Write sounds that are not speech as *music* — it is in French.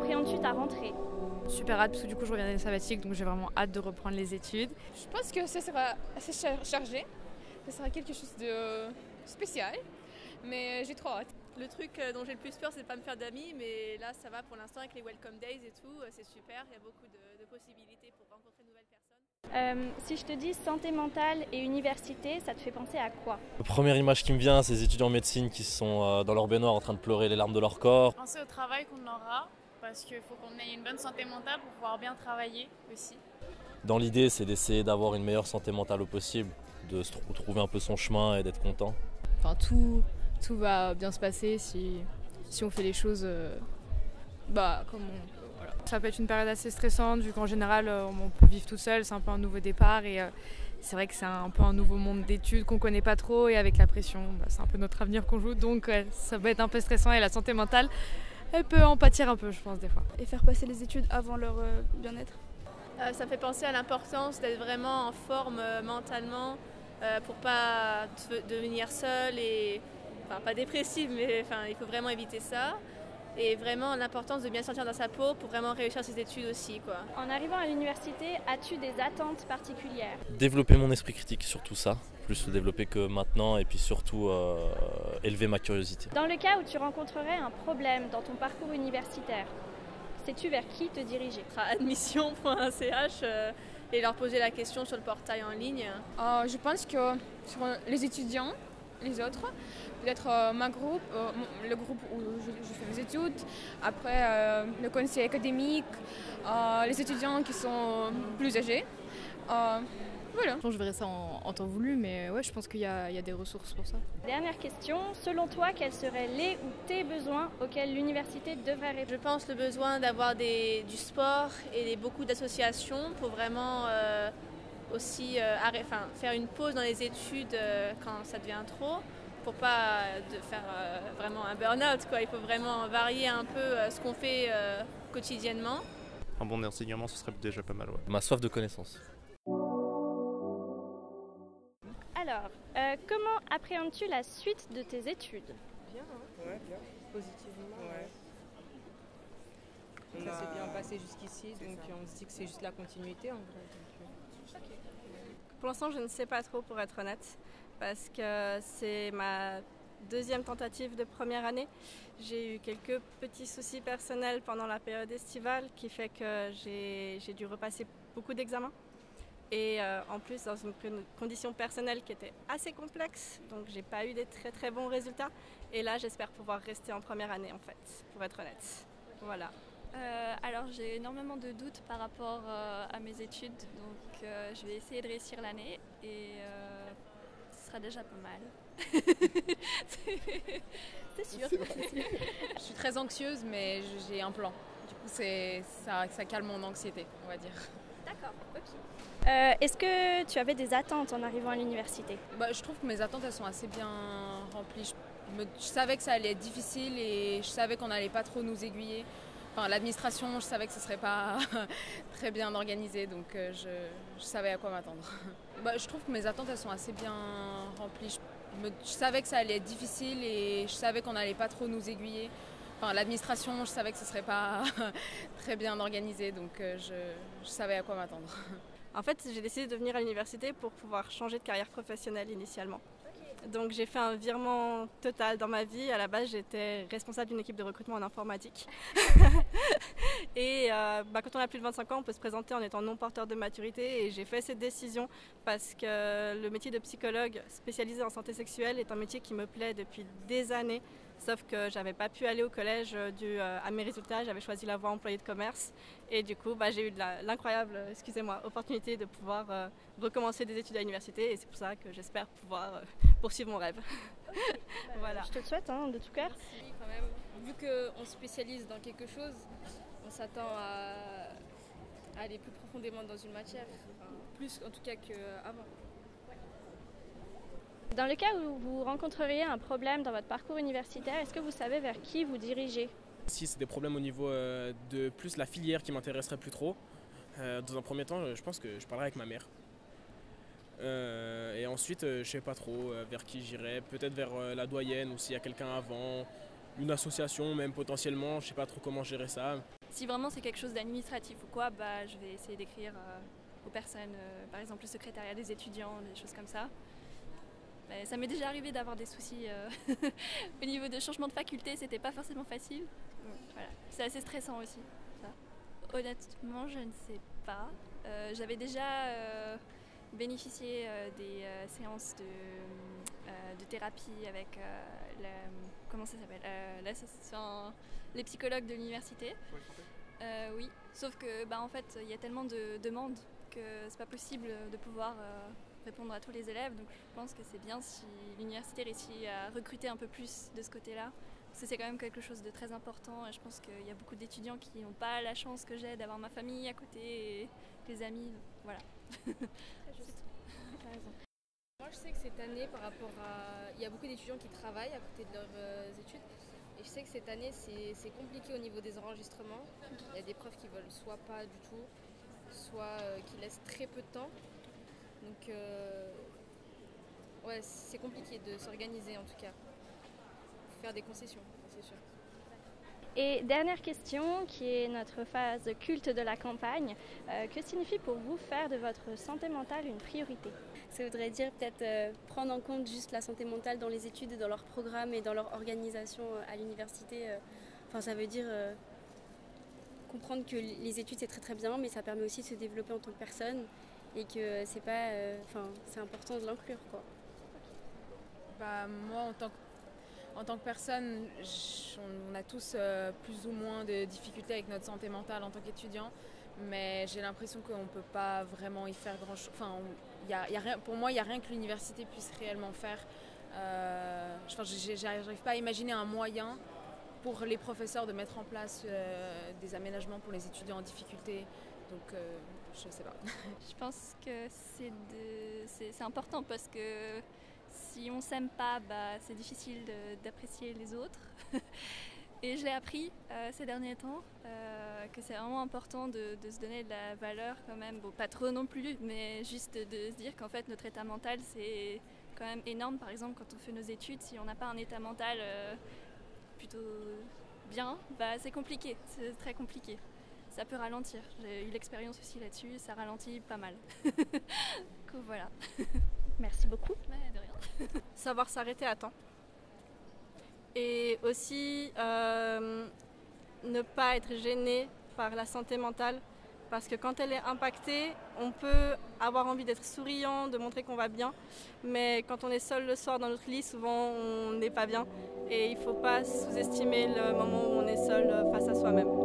appréhendes-tu ta rentrée Super hâte parce que du coup je reviens des sabbatiques donc j'ai vraiment hâte de reprendre les études. Je pense que ce sera assez chargé, ce sera quelque chose de spécial, mais j'ai trop hâte. Le truc euh, dont j'ai le plus peur, c'est de pas me faire d'amis, mais là, ça va pour l'instant avec les Welcome Days et tout, euh, c'est super. Il y a beaucoup de, possibilités pour rencontrer de nouvelles personnes. Euh, si je te dis santé mentale et université, ça te fait penser à quoi? La première image qui me vient, c'est les étudiants en médecine qui sont dans leur baignoire en train de pleurer les larmes de leur corps. Penser au travail qu'on aura, parce qu'il faut qu'on ait une bonne santé mentale pour pouvoir bien travailler aussi. Dans l'idée, c'est d'essayer d'avoir une meilleure santé mentale au possible, de se trouver un peu son chemin et d'être content. Enfin, tout, tout va bien se passer si, si on fait les choses euh, bah, comme on voilà. Ça peut être une période assez stressante vu qu'en général euh, on peut vivre tout seul, c'est un peu un nouveau départ et euh, c'est vrai que c'est un peu un nouveau monde d'études qu'on connaît pas trop et avec la pression, bah, c'est un peu notre avenir qu'on joue donc ça peut être un peu stressant et la santé mentale elle peut en pâtir un peu je pense des fois. Et faire passer les études avant leur bien-être Ça fait penser à l'importance d'être vraiment en forme mentalement pour pas devenir seul et enfin pas dépressive, mais enfin, il faut vraiment éviter ça. Et vraiment l'importance de bien sentir dans sa peau pour vraiment réussir ses études aussi. Quoi. En arrivant à l'université, as-tu des attentes particulières? Développer mon esprit critique sur tout ça, plus le développer que maintenant, et puis surtout euh, élever ma curiosité. Dans le cas où tu rencontrerais un problème dans ton parcours universitaire, sais-tu vers qui te diriger? Admission.ch *laughs* euh, et leur poser la question sur le portail en ligne. Euh, je pense que sur les étudiants, les autres. Peut-être euh, ma groupe, euh, le groupe où je, fais mes études, après euh, le conseil académique, les étudiants qui sont plus âgés. voilà. Je verrai ça en, temps voulu, mais ouais, je pense qu'il y, y, a des ressources pour ça. Dernière question, selon toi, quels seraient les ou tes besoins auxquels l'université devrait répondre? Je pense le besoin d'avoir du sport et beaucoup d'associations pour vraiment aussi euh, faire une pause dans les études euh, quand ça devient trop pour pas de faire euh, vraiment un burn-out. Il faut vraiment varier un peu ce qu'on fait quotidiennement. Un bon enseignement, ce serait déjà pas mal. Ma soif de connaissance. Alors, comment appréhendes-tu la suite de tes études? Bien, hein Ouais, bien. Positivement. Ouais. Ça s'est bien passé jusqu'ici, donc on se dit que c'est juste la continuité en vrai. Pour l'instant, je ne sais pas trop, pour être honnête, parce que c'est ma deuxième tentative de première année. J'ai eu quelques petits soucis personnels pendant la période estivale qui fait que j'ai dû repasser beaucoup d'examens. Et euh, en plus, dans une condition personnelle qui était assez complexe, donc j'ai pas eu des très très bons résultats. Et là, j'espère pouvoir rester en première année, en fait, pour être honnête. Voilà. Euh, alors j'ai énormément de doutes par rapport euh, à mes études, donc euh, je vais essayer de réussir l'année et ce sera déjà pas mal. *laughs* c'est sûr. je suis très anxieuse mais j'ai un plan. Du coup ça, ça calme mon anxiété, on va dire. D'accord, ok. Est-ce que tu avais des attentes en arrivant à l'université? Bah, Je trouve que mes attentes elles sont assez bien remplies. Je, je savais que ça allait être difficile et je savais qu'on n'allait pas trop nous aiguiller. L'administration, je savais que ce ne serait pas *laughs* très bien organisé, donc euh, je, savais à quoi m'attendre. *laughs* Bah, je trouve que mes attentes elles sont assez bien remplies. Je, savais que ça allait être difficile et je savais qu'on n'allait pas trop nous aiguiller. Enfin, l'administration, je savais que ce ne serait pas *laughs* très bien organisé, donc euh, je, savais à quoi m'attendre. En fait, j'ai décidé de venir à l'université pour pouvoir changer de carrière professionnelle initialement. Donc j'ai fait un virement total dans ma vie. À la base, j'étais responsable d'une équipe de recrutement en informatique. *laughs* et euh, bah, quand on a plus de 25 ans, on peut se présenter en étant non porteur de maturité. Et j'ai fait cette décision parce que le métier de psychologue spécialisé en santé sexuelle est un métier qui me plaît depuis des années. Sauf que j'avais pas pu aller au collège euh, dû euh, à mes résultats. J'avais choisi la voie employée de commerce. Et du coup, bah, j'ai eu l'incroyable, excusez-moi, opportunité de pouvoir recommencer des études à l'université. Et c'est pour ça que j'espère pouvoir poursuivre mon rêve. *laughs* voilà. Je te le souhaite hein, de tout cœur. Oui, quand même. Vu qu'on se spécialise dans quelque chose, on s'attend à, aller plus profondément dans une matière, plus en tout cas qu'avant. Dans le cas où vous rencontreriez un problème dans votre parcours universitaire, est-ce que vous savez vers qui vous dirigez? Si c'est des problèmes au niveau euh, de plus la filière qui m'intéresserait plus trop, euh, dans un premier temps, je pense que je parlerai avec ma mère. Euh, et ensuite, je sais pas trop vers qui j'irai. Peut-être vers la doyenne ou s'il y a quelqu'un avant, une association même potentiellement. Je sais pas trop comment gérer ça. Si vraiment c'est quelque chose d'administratif ou quoi, bah, je vais essayer d'écrire aux personnes, par exemple le secrétariat des étudiants, des choses comme ça. Mais ça m'est déjà arrivé d'avoir des soucis *laughs* au niveau de changement de faculté, c'était pas forcément facile. Voilà. C'est assez stressant aussi. Ça. Honnêtement, je ne sais pas. J'avais déjà bénéficié des séances de, de, thérapie avec la, comment ça s'appelle les psychologues de l'université. Euh, oui, sauf que bah, en fait il y a tellement de demandes que c'est pas possible de pouvoir euh, répondre à tous les élèves. Donc je pense que c'est bien si l'université réussit à recruter un peu plus de ce côté-là. Parce que c'est quand même quelque chose de très important et je pense qu'il y a beaucoup d'étudiants qui n'ont pas la chance que j'ai d'avoir ma famille à côté et des amis. Voilà. Moi je sais que cette année par rapport à... Il y a beaucoup d'étudiants qui travaillent à côté de leurs euh, études et je sais que cette année, c'est compliqué au niveau des enregistrements. Il y a des profs qui veulent soit pas du tout, soit euh, qui laissent très peu de temps. Donc, euh, ouais, c'est compliqué de s'organiser en tout cas. Faire des concessions, c'est sûr. Et dernière question, qui est notre phase culte de la campagne. Euh, que signifie pour vous faire de votre santé mentale une priorité? Ça voudrait dire peut-être euh, prendre en compte juste la santé mentale dans les études et dans leur programme et dans leur organisation à l'université. Enfin, ça veut dire comprendre que les études c'est très très bien, mais ça permet aussi de se développer en tant que personne et que c'est pas, enfin, c'est important de l'inclure quoi. Bah, moi en tant que, en tant que personne, on a tous plus ou moins de difficultés avec notre santé mentale en tant qu'étudiant, mais j'ai l'impression qu'on ne peut pas vraiment y faire grand chose. Enfin, pour moi, il n'y a rien que l'université puisse réellement faire. Euh, je n'arrive pas à imaginer un moyen pour les professeurs de mettre en place euh, des aménagements pour les étudiants en difficulté. Donc, euh, je sais pas. *laughs* Je pense que c'est important parce que si on s'aime pas, bah, c'est difficile d'apprécier les autres. *laughs* Et je l'ai appris euh, ces derniers temps, euh, que c'est vraiment important de, se donner de la valeur quand même, bon pas trop non plus, mais juste de se dire qu'en fait notre état mental c'est quand même énorme. Par exemple quand on fait nos études, si on n'a pas un état mental euh, plutôt bien, bah, c'est compliqué, c'est très compliqué. Ça peut ralentir. J'ai eu l'expérience aussi là-dessus, ça ralentit pas mal. *laughs* coup, voilà. *laughs* Merci beaucoup. de rien. *laughs* Savoir s'arrêter à temps et aussi euh, ne pas être gêné par la santé mentale parce que quand elle est impactée, on peut avoir envie d'être souriant, de montrer qu'on va bien, mais quand on est seul le soir dans notre lit, souvent on n'est pas bien et il ne faut pas sous-estimer le moment où on est seul face à soi-même.